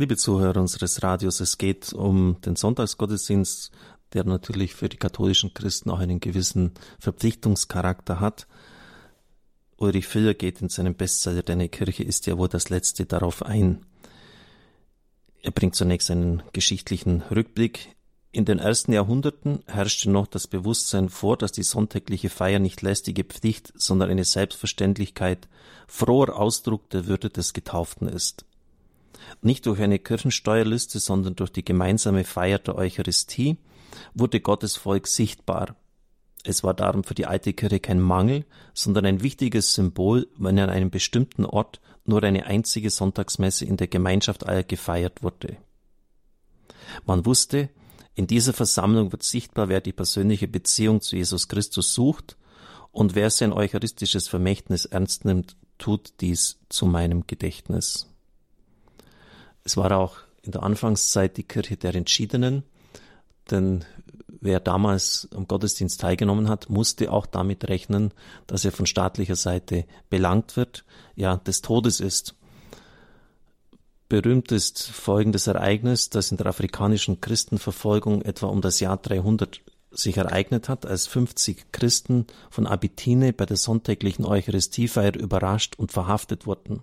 Liebe Zuhörer unseres Radios, es geht um den Sonntagsgottesdienst, der natürlich für die katholischen Christen auch einen gewissen Verpflichtungscharakter hat. Ulrich Filler geht in seinem Bestseller Deine Kirche ist ja wohl das letzte darauf ein. Er bringt zunächst einen geschichtlichen Rückblick. In den ersten Jahrhunderten herrschte noch das Bewusstsein vor, dass die sonntägliche Feier nicht lästige Pflicht, sondern eine Selbstverständlichkeit, froher Ausdruck der Würde des Getauften ist. Nicht durch eine Kirchensteuerliste, sondern durch die gemeinsame Feier der Eucharistie wurde Gottes Volk sichtbar. Es war darum für die alte Kirche kein Mangel, sondern ein wichtiges Symbol, wenn an einem bestimmten Ort nur eine einzige Sonntagsmesse in der Gemeinschaft aller gefeiert wurde. Man wusste, in dieser Versammlung wird sichtbar, wer die persönliche Beziehung zu Jesus Christus sucht und wer sein eucharistisches Vermächtnis ernst nimmt, tut dies zu meinem Gedächtnis. Es war auch in der Anfangszeit die Kirche der Entschiedenen, denn wer damals am Gottesdienst teilgenommen hat, musste auch damit rechnen, dass er von staatlicher Seite belangt wird, ja, des Todes ist. Berühmt ist folgendes Ereignis, das in der afrikanischen Christenverfolgung etwa um das Jahr 300 sich ereignet hat, als 50 Christen von Abitine bei der sonntäglichen Eucharistiefeier überrascht und verhaftet wurden.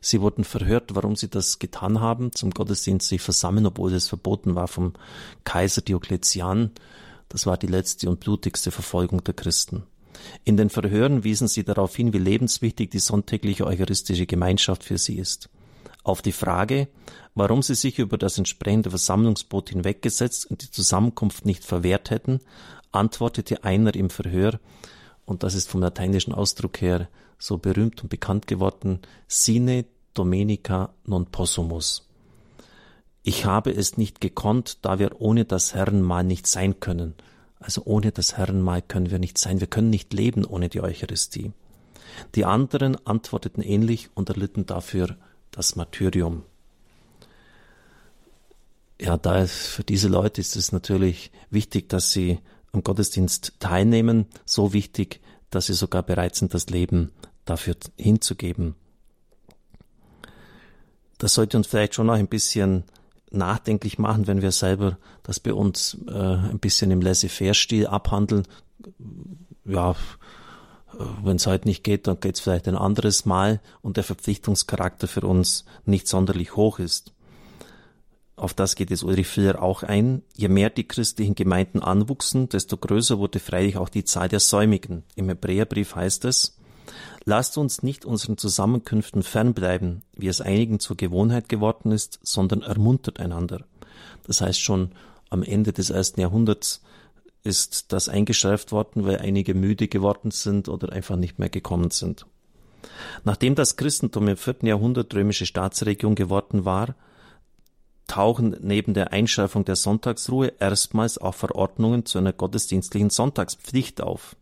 Sie wurden verhört, warum sie das getan haben, zum Gottesdienst sich versammeln, obwohl es verboten war vom Kaiser Diokletian. Das war die letzte und blutigste Verfolgung der Christen. In den Verhören wiesen sie darauf hin, wie lebenswichtig die sonntägliche eucharistische Gemeinschaft für sie ist. Auf die Frage, warum sie sich über das entsprechende Versammlungsboot hinweggesetzt und die Zusammenkunft nicht verwehrt hätten, antwortete einer im Verhör, und das ist vom lateinischen Ausdruck her so berühmt und bekannt geworden, sine domenica non possumus. Ich habe es nicht gekonnt, da wir ohne das Herrenmahl nicht sein können. Also ohne das Herrenmahl können wir nicht sein. Wir können nicht leben ohne die Eucharistie. Die anderen antworteten ähnlich und erlitten dafür das Martyrium. Ja, da für diese Leute ist es natürlich wichtig, dass sie am Gottesdienst teilnehmen, so wichtig, dass sie sogar bereit sind, das Leben dafür hinzugeben. Das sollte uns vielleicht schon noch ein bisschen nachdenklich machen, wenn wir selber das bei uns äh, ein bisschen im Laissez-faire-Stil abhandeln. Ja, wenn es heute nicht geht, dann geht es vielleicht ein anderes Mal und der Verpflichtungscharakter für uns nicht sonderlich hoch ist. Auf das geht es Ulrich Filler auch ein. Je mehr die christlichen Gemeinden anwuchsen, desto größer wurde freilich auch die Zahl der Säumigen. Im Hebräerbrief heißt es, Lasst uns nicht unseren Zusammenkünften fernbleiben, wie es einigen zur Gewohnheit geworden ist, sondern ermuntert einander. Das heißt schon am Ende des ersten Jahrhunderts ist das eingeschärft worden, weil einige müde geworden sind oder einfach nicht mehr gekommen sind. Nachdem das Christentum im vierten Jahrhundert römische Staatsregion geworden war, tauchen neben der Einschärfung der Sonntagsruhe erstmals auch Verordnungen zu einer gottesdienstlichen Sonntagspflicht auf.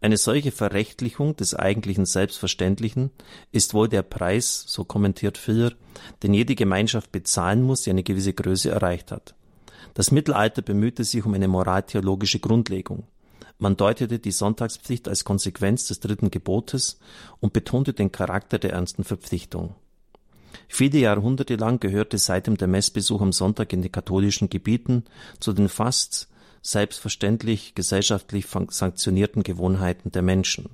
Eine solche Verrechtlichung des eigentlichen Selbstverständlichen ist wohl der Preis, so kommentiert Filler, den jede Gemeinschaft bezahlen muss, die eine gewisse Größe erreicht hat. Das Mittelalter bemühte sich um eine moraltheologische Grundlegung. Man deutete die Sonntagspflicht als Konsequenz des dritten Gebotes und betonte den Charakter der ernsten Verpflichtung. Viele Jahrhunderte lang gehörte seitdem der Messbesuch am Sonntag in den katholischen Gebieten zu den fast selbstverständlich gesellschaftlich sanktionierten Gewohnheiten der Menschen.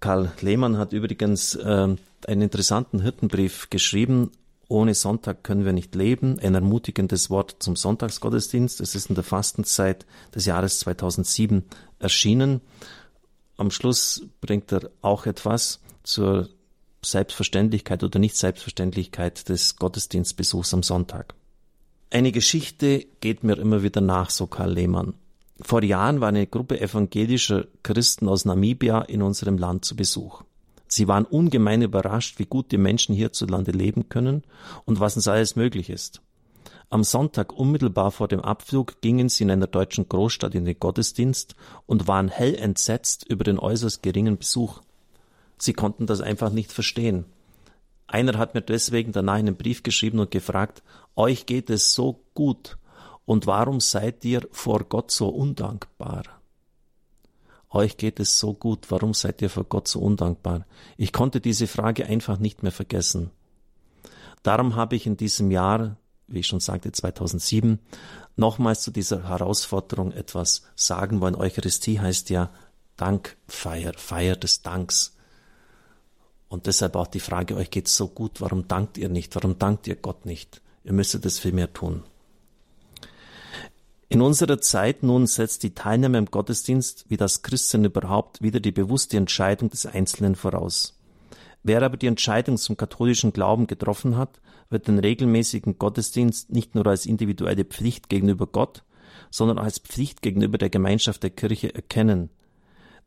Karl Lehmann hat übrigens äh, einen interessanten Hirtenbrief geschrieben. Ohne Sonntag können wir nicht leben. Ein ermutigendes Wort zum Sonntagsgottesdienst. Es ist in der Fastenzeit des Jahres 2007 erschienen. Am Schluss bringt er auch etwas zur Selbstverständlichkeit oder Nicht-Selbstverständlichkeit des Gottesdienstbesuchs am Sonntag. Eine Geschichte geht mir immer wieder nach, so Karl Lehmann. Vor Jahren war eine Gruppe evangelischer Christen aus Namibia in unserem Land zu Besuch. Sie waren ungemein überrascht, wie gut die Menschen hierzulande leben können und was uns alles möglich ist. Am Sonntag unmittelbar vor dem Abflug gingen sie in einer deutschen Großstadt in den Gottesdienst und waren hell entsetzt über den äußerst geringen Besuch. Sie konnten das einfach nicht verstehen. Einer hat mir deswegen danach einen Brief geschrieben und gefragt, euch geht es so gut und warum seid ihr vor Gott so undankbar? Euch geht es so gut, warum seid ihr vor Gott so undankbar? Ich konnte diese Frage einfach nicht mehr vergessen. Darum habe ich in diesem Jahr, wie ich schon sagte, 2007, nochmals zu dieser Herausforderung etwas sagen wollen. Eucharistie heißt ja Dankfeier, Feier des Danks. Und deshalb auch die Frage, euch geht's so gut, warum dankt ihr nicht? Warum dankt ihr Gott nicht? Ihr müsstet es viel mehr tun. In unserer Zeit nun setzt die Teilnahme im Gottesdienst, wie das Christen überhaupt, wieder die bewusste Entscheidung des Einzelnen voraus. Wer aber die Entscheidung zum katholischen Glauben getroffen hat, wird den regelmäßigen Gottesdienst nicht nur als individuelle Pflicht gegenüber Gott, sondern als Pflicht gegenüber der Gemeinschaft der Kirche erkennen.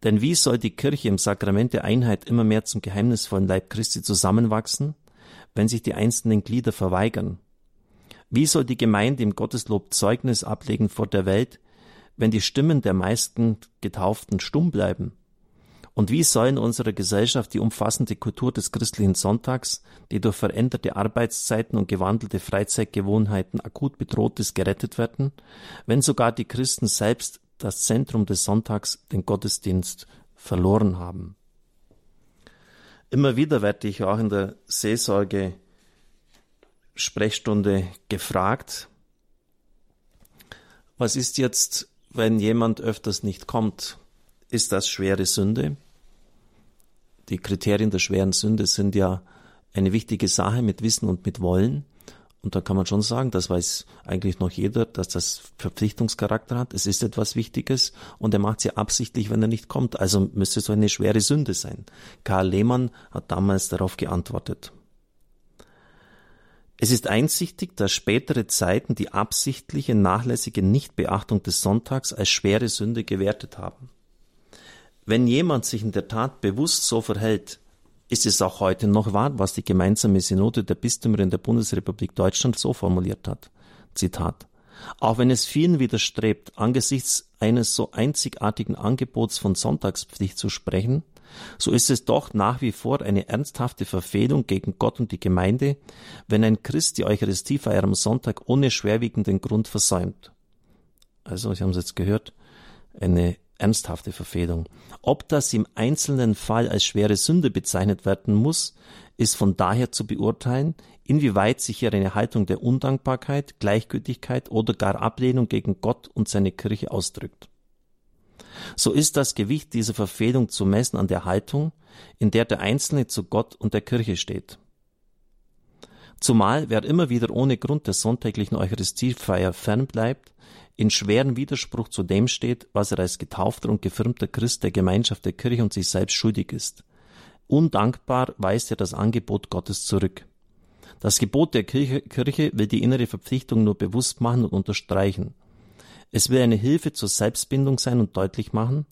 Denn wie soll die Kirche im Sakrament der Einheit immer mehr zum geheimnisvollen Leib Christi zusammenwachsen, wenn sich die einzelnen Glieder verweigern? Wie soll die Gemeinde im Gotteslob Zeugnis ablegen vor der Welt, wenn die Stimmen der meisten Getauften stumm bleiben? Und wie soll in unserer Gesellschaft die umfassende Kultur des christlichen Sonntags, die durch veränderte Arbeitszeiten und gewandelte Freizeitgewohnheiten akut bedroht ist, gerettet werden, wenn sogar die Christen selbst das Zentrum des Sonntags, den Gottesdienst, verloren haben? Immer wieder werde ich auch in der Seelsorge Sprechstunde gefragt, was ist jetzt, wenn jemand öfters nicht kommt? Ist das schwere Sünde? Die Kriterien der schweren Sünde sind ja eine wichtige Sache mit Wissen und mit Wollen. Und da kann man schon sagen, das weiß eigentlich noch jeder, dass das Verpflichtungscharakter hat. Es ist etwas Wichtiges und er macht sie absichtlich, wenn er nicht kommt. Also müsste so eine schwere Sünde sein. Karl Lehmann hat damals darauf geantwortet. Es ist einsichtig, dass spätere Zeiten die absichtliche, nachlässige Nichtbeachtung des Sonntags als schwere Sünde gewertet haben. Wenn jemand sich in der Tat bewusst so verhält, ist es auch heute noch wahr, was die gemeinsame Synode der Bistümer in der Bundesrepublik Deutschland so formuliert hat. Zitat. Auch wenn es vielen widerstrebt, angesichts eines so einzigartigen Angebots von Sonntagspflicht zu sprechen, so ist es doch nach wie vor eine ernsthafte Verfehlung gegen Gott und die Gemeinde, wenn ein Christ die Eucharistiefeier am Sonntag ohne schwerwiegenden Grund versäumt. Also, Sie haben es jetzt gehört, eine ernsthafte Verfehlung. Ob das im einzelnen Fall als schwere Sünde bezeichnet werden muss, ist von daher zu beurteilen, inwieweit sich hier eine Haltung der Undankbarkeit, Gleichgültigkeit oder gar Ablehnung gegen Gott und seine Kirche ausdrückt. So ist das Gewicht dieser Verfehlung zu messen an der Haltung, in der der Einzelne zu Gott und der Kirche steht. Zumal wer immer wieder ohne Grund der sonntäglichen Eucharistiefeier fernbleibt, in schweren Widerspruch zu dem steht, was er als getaufter und gefirmter Christ der Gemeinschaft der Kirche und sich selbst schuldig ist. Undankbar weist er das Angebot Gottes zurück. Das Gebot der Kirche, Kirche will die innere Verpflichtung nur bewusst machen und unterstreichen. Es will eine Hilfe zur Selbstbindung sein und deutlich machen,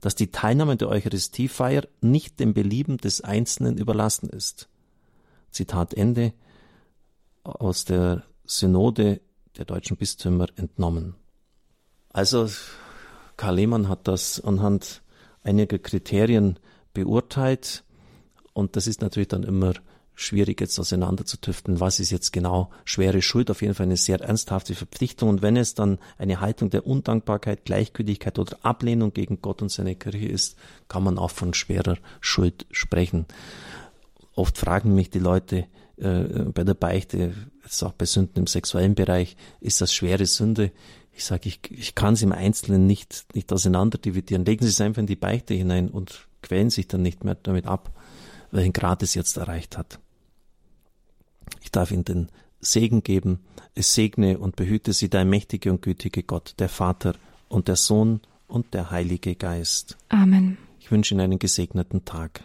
dass die Teilnahme der Eucharistiefeier nicht dem Belieben des Einzelnen überlassen ist. Zitat Ende aus der Synode der deutschen Bistümer entnommen. Also Karl Lehmann hat das anhand einiger Kriterien beurteilt und das ist natürlich dann immer schwierig jetzt auseinanderzutüften, was ist jetzt genau schwere Schuld, auf jeden Fall eine sehr ernsthafte Verpflichtung. Und wenn es dann eine Haltung der Undankbarkeit, Gleichgültigkeit oder Ablehnung gegen Gott und seine Kirche ist, kann man auch von schwerer Schuld sprechen. Oft fragen mich die Leute äh, bei der Beichte, jetzt auch bei Sünden im sexuellen Bereich, ist das schwere Sünde? Ich sage, ich, ich kann es im Einzelnen nicht, nicht auseinander dividieren. Legen Sie es einfach in die Beichte hinein und quälen sich dann nicht mehr damit ab, welchen Grad es jetzt erreicht hat. Ich darf Ihnen den Segen geben. Es segne und behüte Sie der mächtige und gütige Gott, der Vater und der Sohn und der Heilige Geist. Amen. Ich wünsche Ihnen einen gesegneten Tag.